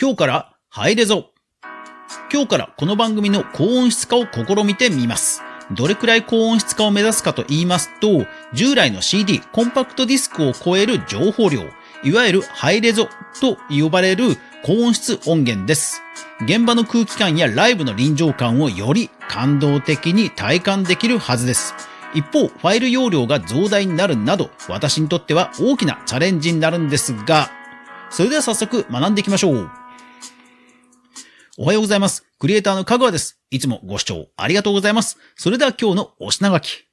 今日から入れぞ今日からこの番組の高音質化を試みてみます。どれくらい高音質化を目指すかと言いますと、従来の CD、コンパクトディスクを超える情報量、いわゆるハイレゾと呼ばれる高音質音源です。現場の空気感やライブの臨場感をより感動的に体感できるはずです。一方、ファイル容量が増大になるなど、私にとっては大きなチャレンジになるんですが、それでは早速学んでいきましょう。おはようございます。クリエイターのかぐわです。いつもご視聴ありがとうございます。それでは今日のお品書き。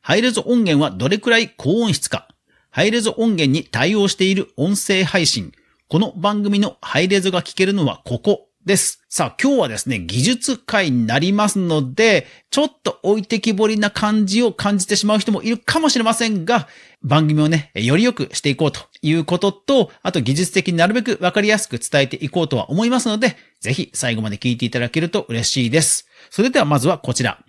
ハイレゾ音源はどれくらい高音質か。ハイレゾ音源に対応している音声配信。この番組のハイレゾが聞けるのはここです。さあ今日はですね、技術会になりますので、ちょっと置いてきぼりな感じを感じてしまう人もいるかもしれませんが、番組をね、より良くしていこうということと、あと技術的になるべくわかりやすく伝えていこうとは思いますので、ぜひ最後まで聞いていただけると嬉しいです。それではまずはこちら。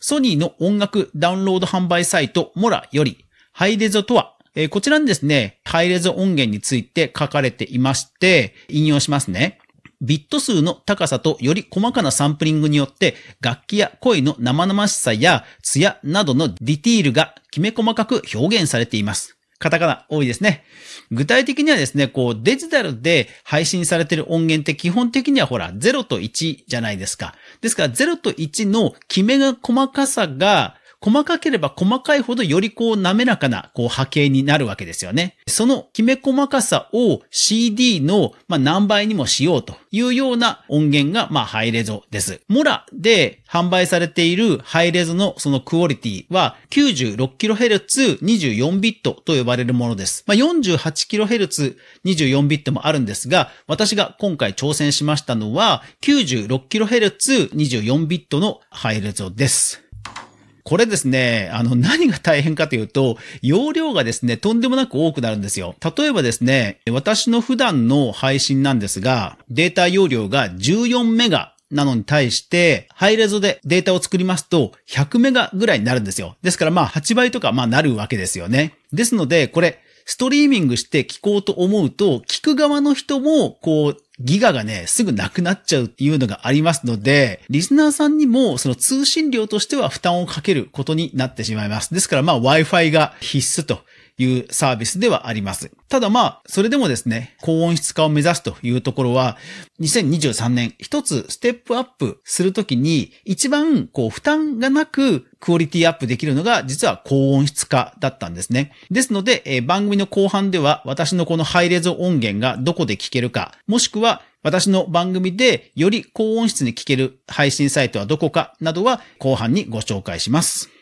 ソニーの音楽ダウンロード販売サイトモラより、ハイレゾとは、えこちらにですね、ハイレゾ音源について書かれていまして、引用しますね。ビット数の高さとより細かなサンプリングによって楽器や声の生々しさや艶などのディティールがきめ細かく表現されています。カタカナ多いですね。具体的にはですね、こうデジタルで配信されてる音源って基本的にはほら0と1じゃないですか。ですから0と1のきめが細かさが細かければ細かいほどよりこう滑らかなこう波形になるわけですよね。そのきめ細かさを CD のま何倍にもしようというような音源がまハイレゾです。モラで販売されているハイレゾのそのクオリティは 96kHz24 ビットと呼ばれるものです。まあ 48kHz24 ビットもあるんですが、私が今回挑戦しましたのは 96kHz24 ビットのハイレゾです。これですね、あの、何が大変かというと、容量がですね、とんでもなく多くなるんですよ。例えばですね、私の普段の配信なんですが、データ容量が14メガなのに対して、ハイレゾでデータを作りますと、100メガぐらいになるんですよ。ですからまあ、8倍とかまあなるわけですよね。ですので、これ、ストリーミングして聞こうと思うと、聞く側の人も、こう、ギガがね、すぐなくなっちゃうっていうのがありますので、リスナーさんにもその通信料としては負担をかけることになってしまいます。ですからまあ Wi-Fi が必須というサービスではあります。ただまあ、それでもですね、高音質化を目指すというところは、2023年一つステップアップするときに一番こう負担がなくクオリティアップできるのが実は高音質化だったんですね。ですので、えー番組の後半では私のこのハイレゾ音源がどこで聞けるか、もしくは私の番組でより高音質に聞ける配信サイトはどこかなどは後半にご紹介します。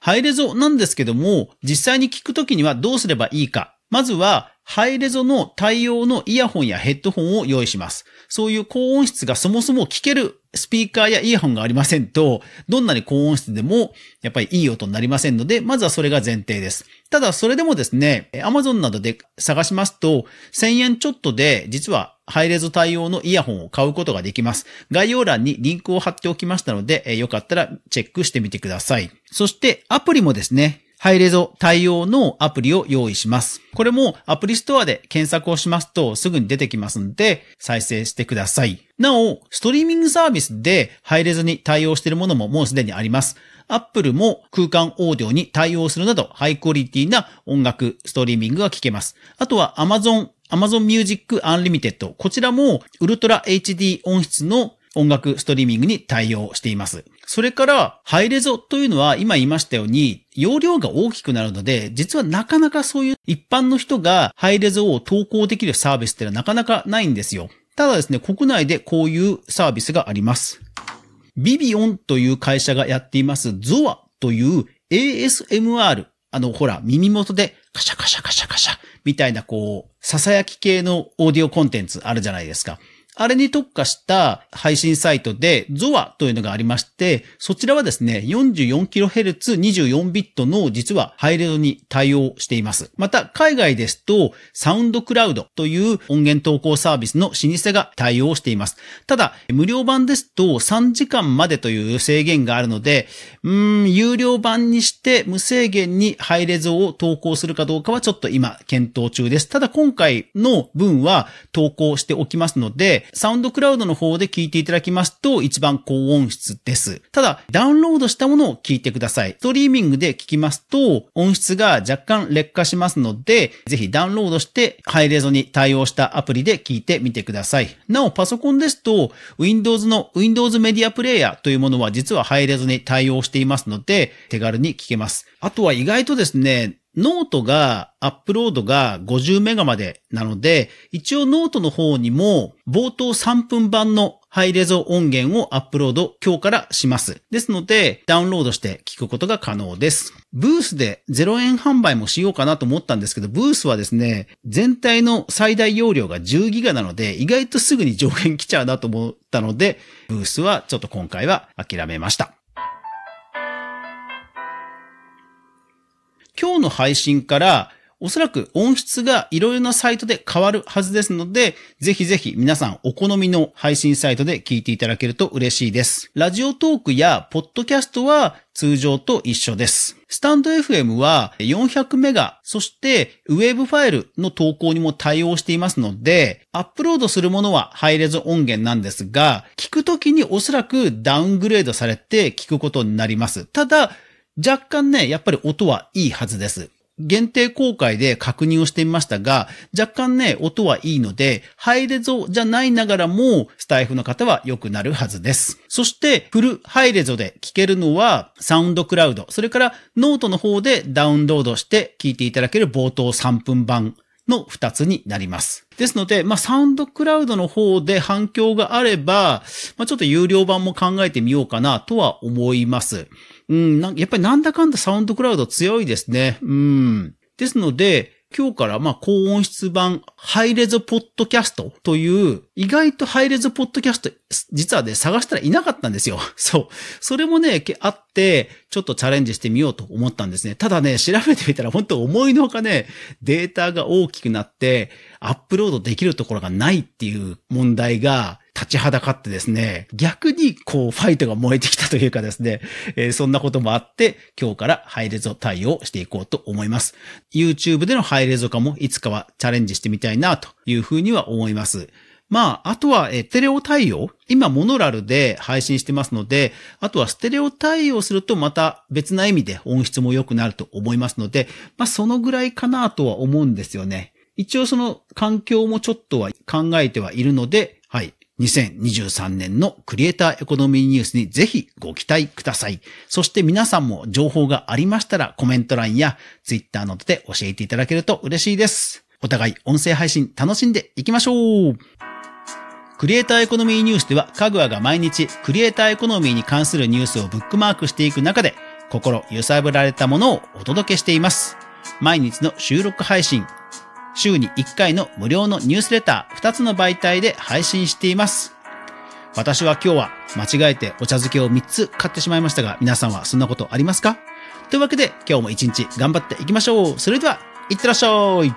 ハイレゾなんですけども、実際に聞くときにはどうすればいいか。まずは、ハイレゾの対応のイヤホンやヘッドホンを用意します。そういう高音質がそもそも聞けるスピーカーやイヤホンがありませんと、どんなに高音質でも、やっぱりいい音になりませんので、まずはそれが前提です。ただ、それでもですね、Amazon などで探しますと、1000円ちょっとで、実はハイレゾ対応のイヤホンを買うことができます。概要欄にリンクを貼っておきましたので、えーよかったらチェックしてみてください。そして、アプリもですね、ハイレゾ対応のアプリを用意します。これもアプリストアで検索をしますとすぐに出てきますので再生してください。なお、ストリーミングサービスでハイレゾに対応しているものももうすでにあります。Apple も空間オーディオに対応するなどハイクオリティな音楽ストリーミングが聞けます。あとは Amazon Amazon Music Unlimited。こちらもウルトラ HD 音質の音楽ストリーミングに対応しています。それから、ハイレゾというのは今言いましたように、容量が大きくなるので、実はなかなかそういう一般の人がハイレゾを投稿できるサービスってのはなかなかないんですよ。ただですね、国内でこういうサービスがあります。ビビオンという会社がやっています、ゾアという ASMR。あの、ほら、耳元でカシャカシャカシャカシャみたいなこう、囁き系のオーディオコンテンツあるじゃないですか。あれに特化した配信サイトで ZOA というのがありまして、そちらはですね、44kHz、24ビットの実はハイレゾに対応しています。また、海外ですと、サウンドクラウドという音源投稿サービスの老舗が対応しています。ただ、無料版ですと3時間までという制限があるので、うーん、有料版にして無制限にハイレゾを投稿するかどうかはちょっと今検討中です。ただ今回の分は投稿しておきますので、サウンドクラウドの方で聞いていただきますと、一番高音質です。ただ、ダウンロードしたものを聞いてください。ストリーミングで聞きますと、音質が若干劣化しますので、ぜひダウンロードして、ハイレゾに対応したアプリで聞いてみてください。なお、パソコンですと、Windows の Windows メディアプレイヤーというものは実はハイレゾに対応していますので、手軽に聞けます。あとは意外とですね、ノートが、アップロードが50メガまでなので、一応ノートの方にも冒頭3分版のハイレゾ音源をアップロード今日からします。ですので、ダウンロードして聞くことが可能です。ブースで0円販売もしようかなと思ったんですけど、ブースはですね、全体の最大容量が10ギガなので、意外とすぐに上限来ちゃうなと思ったので、ブースはちょっと今回は諦めました。今日の配信からおそらく音質がいろいろなサイトで変わるはずですので、ぜひぜひ皆さんお好みの配信サイトで聞いていただけると嬉しいです。ラジオトークやポッドキャストは通常と一緒です。スタンド FM は400メガ、そしてウェブファイルの投稿にも対応していますので、アップロードするものはハイレゾ音源なんですが、聞くときにおそらくダウングレードされて聞くことになります。ただ、若干ね、やっぱり音はいいはずです。限定公開で確認をしてみましたが、若干ね、音はいいので、ハイレゾじゃないながらも、スタエフの方は良くなるはずです。そして、フルハイレゾで聞けるのは、 SoundCloud、それからノートの方でダウンロードして聞いていただける冒頭3分版の2つになります。ですので、まあ、 SoundCloud の方で反響があれば、まあ、ちょっと有料版も考えてみようかなとは思います。うん、やっぱりなんだかんだサウンドクラウド強いですね。うん。ですので、今日からまあ高音質版ハイレゾポッドキャストという意外とハイレゾポッドキャスト実はね探したらいなかったんですよ。そう。それもね、あってちょっとチャレンジしてみようと思ったんですね。ただね、調べてみたら本当思いのほかね、データが大きくなってアップロードできるところがないっていう問題が立ちはだかってですね、逆にこうファイトが燃えてきたというかですね、えー、そんなこともあって、今日からハイレゾ対応していこうと思います。YouTube でのハイレゾ化もいつかはチャレンジしてみたいなというふうには思います。まあ、あとは、え、テレオ対応今、モノラルで配信してますので、あとはステレオ対応するとまた別な意味で音質も良くなると思いますので、まあ、そのぐらいかなとは思うんですよね。一応その環境もちょっとは考えてはいるので、2023年のクリエイターエコノミーニュースにぜひご期待ください。そして皆さんも情報がありましたらコメント欄やツイッターなどで教えていただけると嬉しいです。お互い音声配信楽しんでいきましょうクリエイターエコノミーニュースでは、カグアが毎日クリエイターエコノミーに関するニュースをブックマークしていく中で、心揺さぶられたものをお届けしています。毎日の収録配信、週に1回の無料のニュースレター2つの媒体で配信しています。私は今日は間違えてお茶漬けを3つ買ってしまいましたが、皆さんはそんなことありますか？というわけで今日も一日頑張っていきましょう。それでは、いってらっしゃい。